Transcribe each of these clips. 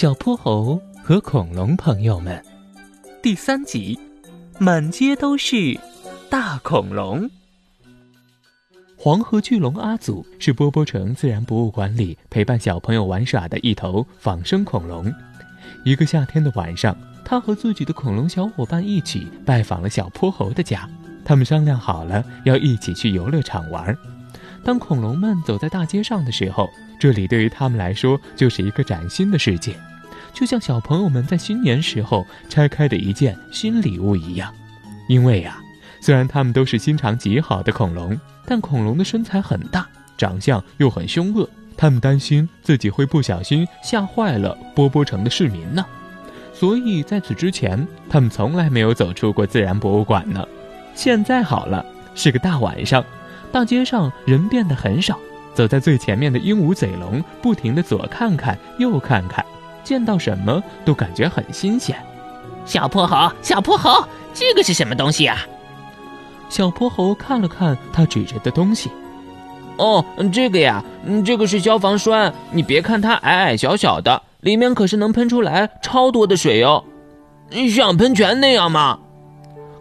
小泼猴和恐龙朋友们，第三集，满街都是大恐龙。黄河巨龙阿祖是波波城自然博物馆里陪伴小朋友玩耍的一头仿生恐龙。一个夏天的晚上，他和自己的恐龙小伙伴一起拜访了小泼猴的家。他们商量好了要一起去游乐场玩。当恐龙们走在大街上的时候，这里对于他们来说就是一个崭新的世界，就像小朋友们在新年时候拆开的一件新礼物一样。因为呀，虽然他们都是心肠极好的恐龙，但恐龙的身材很大，长相又很凶恶，他们担心自己会不小心吓坏了波波城的市民呢。所以在此之前，他们从来没有走出过自然博物馆呢。现在好了，是个大晚上，大街上人变得很少。走在最前面的鹦鹉嘴龙不停地左看看右看看，见到什么都感觉很新鲜。小泼猴，小泼猴，这个是什么东西啊？小泼猴看了看他指着的东西，哦，这个呀，这个是消防栓。你别看它矮矮小小的，里面可是能喷出来超多的水哟，像喷泉那样吗？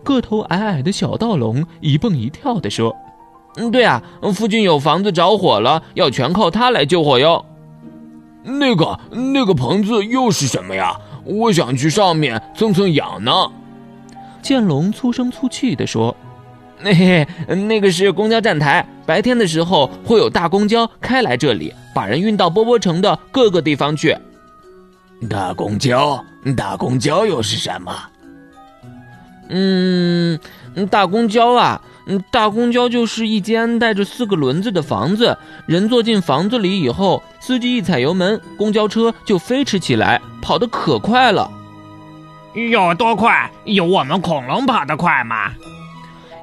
个头矮矮的小盗龙一蹦一跳地说。嗯，对啊，附近有房子着火了，要全靠它来救火哟。那个那个棚子又是什么呀？我想去上面蹭蹭痒呢。剑龙粗声粗气地说：“嘿嘿，那个是公交站台，白天的时候会有大公交开来这里，把人运到波波城的各个地方去。”大公交，大公交又是什么？嗯，大公交啊。嗯，大公交就是一间带着四个轮子的房子，人坐进房子里以后，司机一踩油门，公交车就飞驰起来，跑得可快了。有多快？有我们恐龙跑得快吗？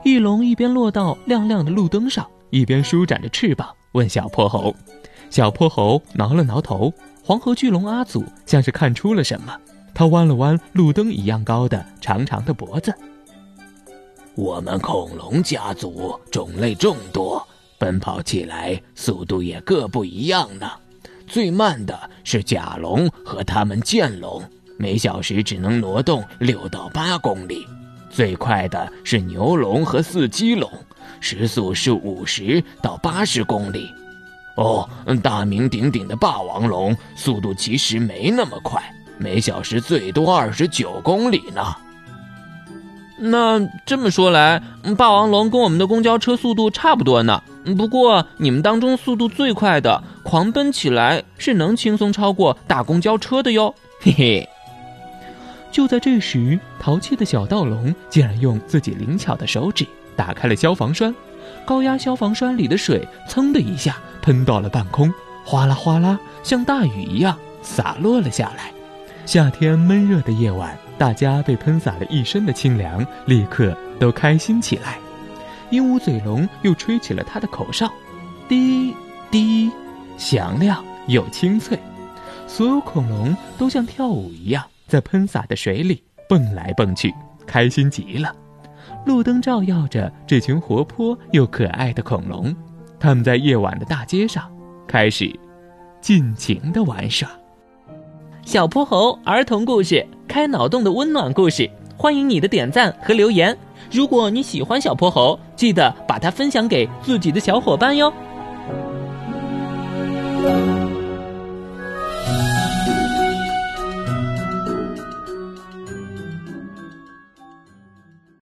翼龙一边落到亮亮的路灯上，一边舒展着翅膀，问小泼猴。小泼猴挠了挠头。黄河巨龙阿祖像是看出了什么，他弯了弯路灯一样高的长长的脖子。我们恐龙家族种类众多，奔跑起来速度也各不一样呢。最慢的是甲龙和它们剑龙，每小时只能挪动六到八公里；最快的是牛龙和四鸡龙，时速是五十到八十公里。哦，大名鼎鼎的霸王龙速度其实没那么快，每小时最多二十九公里呢。那这么说来，霸王龙跟我们的公交车速度差不多呢。不过你们当中速度最快的，狂奔起来是能轻松超过大公交车的哟。嘿嘿。就在这时，淘气的小盗龙竟然用自己灵巧的手指打开了消防栓，高压消防栓里的水噌的一下喷到了半空，哗啦哗啦，像大雨一样洒落了下来。夏天闷热的夜晚。大家被喷洒了一身的清凉，立刻都开心起来。鹦鹉嘴龙又吹起了它的口哨，滴滴，响亮又清脆。所有恐龙都像跳舞一样，在喷洒的水里蹦来蹦去，开心极了。路灯照耀着这群活泼又可爱的恐龙，他们在夜晚的大街上开始尽情的玩耍。小泼猴儿童故事。开脑洞的温暖故事，欢迎你的点赞和留言。如果你喜欢小泼猴，记得把它分享给自己的小伙伴哟。